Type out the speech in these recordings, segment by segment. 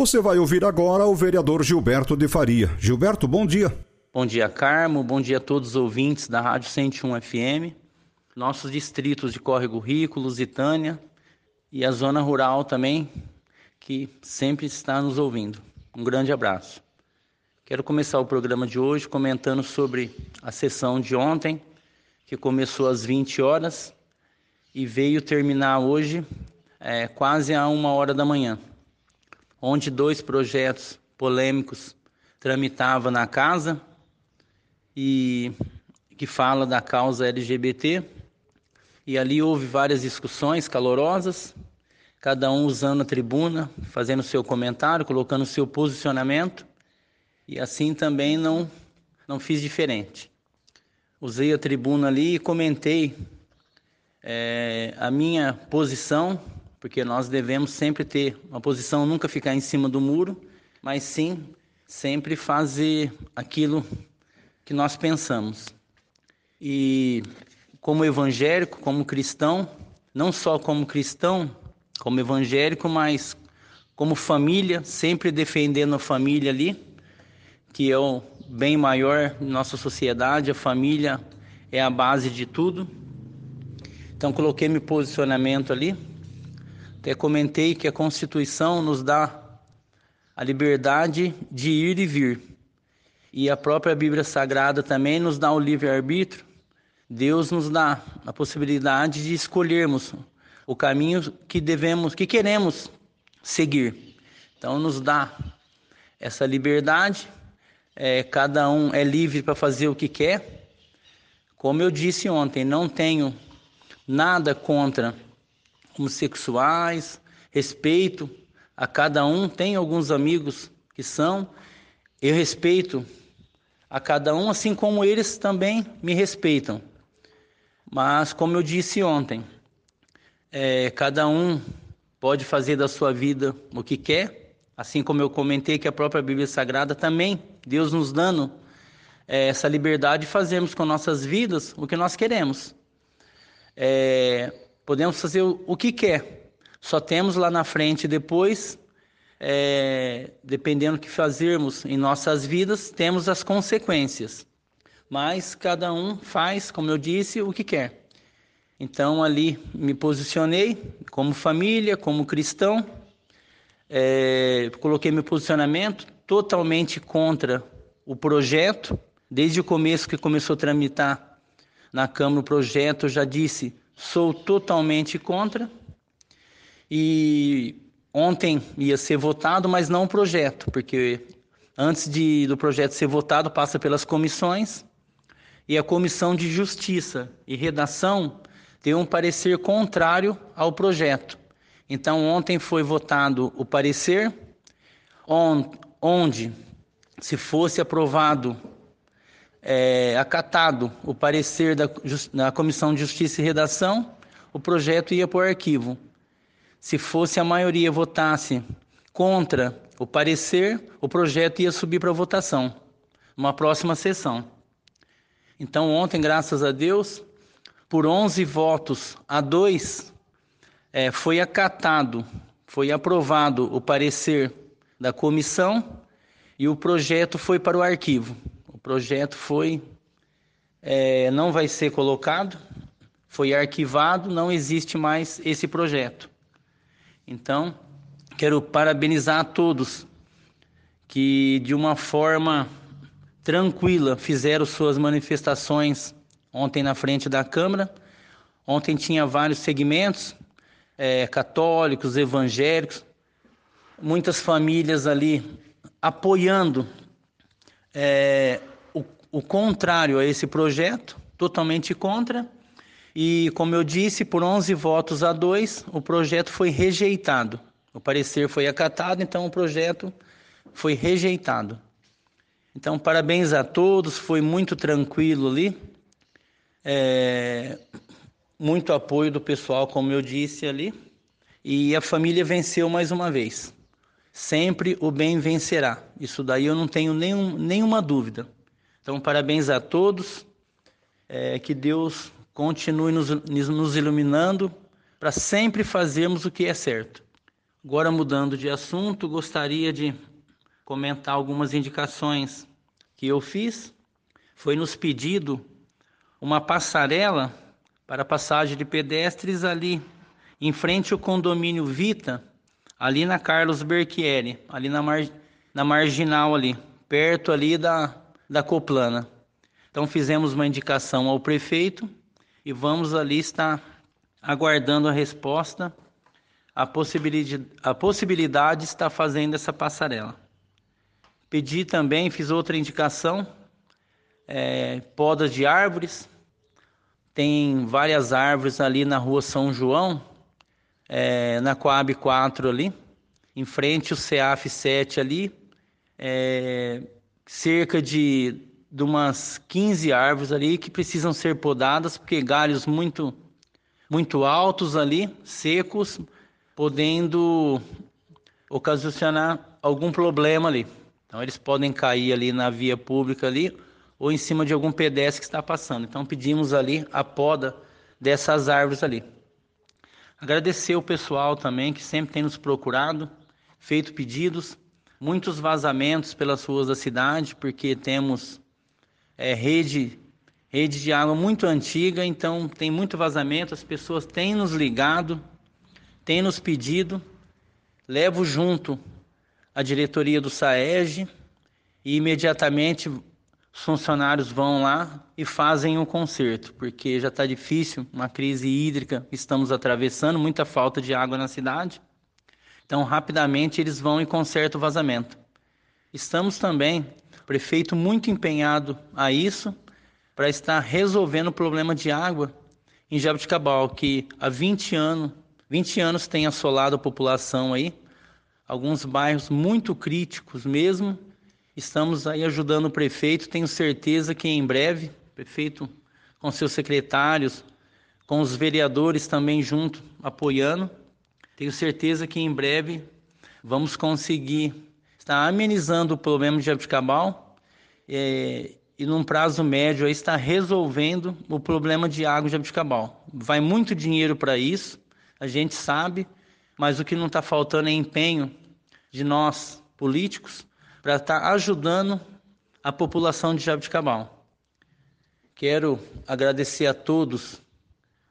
Você vai ouvir agora o vereador Gilberto de Faria. Gilberto, bom dia. Bom dia, Carmo. Bom dia a todos os ouvintes da Rádio 101 FM. Nossos distritos de Córrego Rico, Lusitânia e a zona rural também, que sempre está nos ouvindo. Um grande abraço. Quero começar o programa de hoje comentando sobre a sessão de ontem, que começou às 20 horas e veio terminar hoje é, quase a uma hora da manhã, onde dois projetos polêmicos tramitavam na casa e que fala da causa LGBT. E ali houve várias discussões calorosas, cada um usando a tribuna, fazendo seu comentário, colocando seu posicionamento. E assim também não não fiz diferente. Usei a tribuna ali e comentei é, a minha posição, porque nós devemos sempre ter uma posição, nunca ficar em cima do muro, mas sim sempre fazer aquilo que nós pensamos. E como evangélico, como cristão, não só como cristão, como evangélico, mas como família, sempre defendendo a família ali, que é o bem maior em nossa sociedade, a família é a base de tudo. Então coloquei meu posicionamento ali. Até comentei que a Constituição nos dá a liberdade de ir e vir. E a própria Bíblia Sagrada também nos dá o livre-arbítrio. Deus nos dá a possibilidade de escolhermos o caminho que devemos, que queremos seguir. Então nos dá essa liberdade. É, cada um é livre para fazer o que quer. Como eu disse ontem, não tenho nada contra homossexuais, respeito a cada um. Tenho alguns amigos que são, eu respeito a cada um, assim como eles também me respeitam. Mas, como eu disse ontem, é, cada um pode fazer da sua vida o que quer, assim como eu comentei que a própria Bíblia Sagrada também, Deus nos dando é, essa liberdade, fazemos com nossas vidas o que nós queremos. É, podemos fazer o, que quer, só temos lá na frente depois é, dependendo do que fazermos em nossas vidas, temos as consequências. Mas cada um faz, como eu disse, o que quer. Então ali me posicionei como família, como cristão, é, coloquei meu posicionamento totalmente contra o projeto. Desde o começo que começou a tramitar na Câmara o projeto, eu já disse, sou totalmente contra. E Ontem ia ser votado, mas não o projeto, porque antes de, do projeto ser votado, passa pelas comissões e a Comissão de Justiça e Redação tem um parecer contrário ao projeto. Então, ontem foi votado o parecer, onde, se fosse aprovado, é, acatado o parecer da, Comissão de Justiça e Redação, o projeto ia para o arquivo se fosse a maioria votasse contra o parecer, o projeto ia subir para votação, numa próxima sessão. Então, ontem, graças a Deus, por 11 votos a 2, é, foi acatado, foi aprovado o parecer da comissão e o projeto foi para o arquivo. Projeto foi, é, não vai ser colocado, foi arquivado, não existe mais esse projeto. Então, quero parabenizar a todos que de uma forma tranquila fizeram suas manifestações ontem na frente da Câmara. Ontem tinha vários segmentos, é, católicos, evangélicos, muitas famílias ali apoiando é, o, contrário a esse projeto, totalmente contra. E, como eu disse, por 11 votos a 2, o projeto foi rejeitado. O parecer foi acatado, então o projeto foi rejeitado. Então, parabéns a todos, foi muito tranquilo ali. É, muito apoio do pessoal, como eu disse ali. E a família venceu mais uma vez. Sempre o bem vencerá. Isso daí eu não tenho nenhum, nenhuma dúvida. Então, parabéns a todos. É, que Deus continue nos, nos iluminando para sempre fazermos o que é certo. Agora, mudando de assunto, gostaria de comentar algumas indicações que eu fiz. Foi nos pedido uma passarela para passagem de pedestres ali em frente ao condomínio Vita, ali na Carlos Berchieri, ali na, mar, na marginal ali, perto ali da, da Coplana. Então fizemos uma indicação ao prefeito e vamos ali estar aguardando a resposta, a possibilidade, a possibilidade de estar fazendo essa passarela. Pedi também, fiz outra indicação, é, podas de árvores. Tem várias árvores ali na rua São João, é, na Coab 4 ali, em frente ao CEAF 7 ali, é, cerca de, de umas 15 árvores ali que precisam ser podadas, porque galhos muito, muito altos ali, secos, podendo ocasionar algum problema ali. Então eles podem cair ali na via pública ali ou em cima de algum pedestre que está passando. Então pedimos ali a poda dessas árvores ali. Agradecer o pessoal também que sempre tem nos procurado, feito pedidos, muitos vazamentos pelas ruas da cidade, porque temos é, rede rede de água muito antiga, então tem muito vazamento, as pessoas têm nos ligado, têm nos pedido, levo junto a diretoria do SAEG e imediatamente os funcionários vão lá e fazem um conserto, porque já está difícil, uma crise hídrica, estamos atravessando, muita falta de água na cidade. Então, rapidamente eles vão e consertam o vazamento. Estamos também, prefeito muito empenhado a isso, para estar resolvendo o problema de água em Jabuticabal, que há 20 anos, 20 anos tem assolado a população aí, alguns bairros muito críticos mesmo. Estamos aí ajudando o prefeito, tenho certeza que em breve, prefeito com seus secretários, com os vereadores também junto, apoiando, tenho certeza que em breve vamos conseguir estar amenizando o problema de Jabuticabal é, e num prazo médio aí está resolvendo o problema de água de Jabuticabal. Vai muito dinheiro para isso, a gente sabe, mas o que não está faltando é empenho de nós, políticos, para estar tá ajudando a população de Jabuticabal. Quero agradecer a todos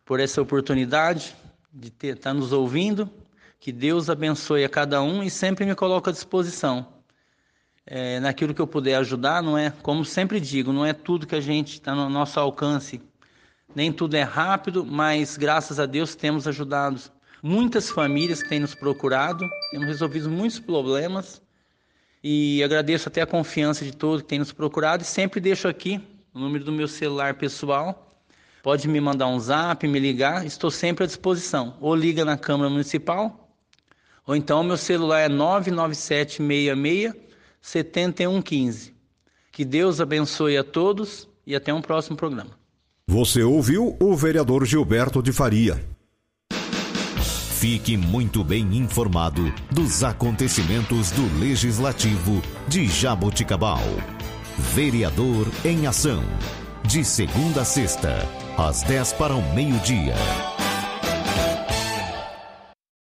por essa oportunidade de estar tá nos ouvindo. Que Deus abençoe a cada um e sempre me coloco à disposição. É, naquilo que eu puder ajudar, não é, como sempre digo, não é tudo que a gente está no nosso alcance. Nem tudo é rápido, mas graças a Deus temos ajudado muitas famílias que têm nos procurado, temos resolvido muitos problemas e agradeço até a confiança de todos que têm nos procurado e sempre deixo aqui o número do meu celular pessoal. Pode me mandar um zap, me ligar, estou sempre à disposição. Ou liga na Câmara Municipal, ou então meu celular é 99766 7115. Que Deus abençoe a todos e até um próximo programa. Você ouviu o vereador Gilberto de Faria. Fique muito bem informado dos acontecimentos do Legislativo de Jaboticabal. Vereador em Ação. De segunda a sexta, às 10 para o meio-dia.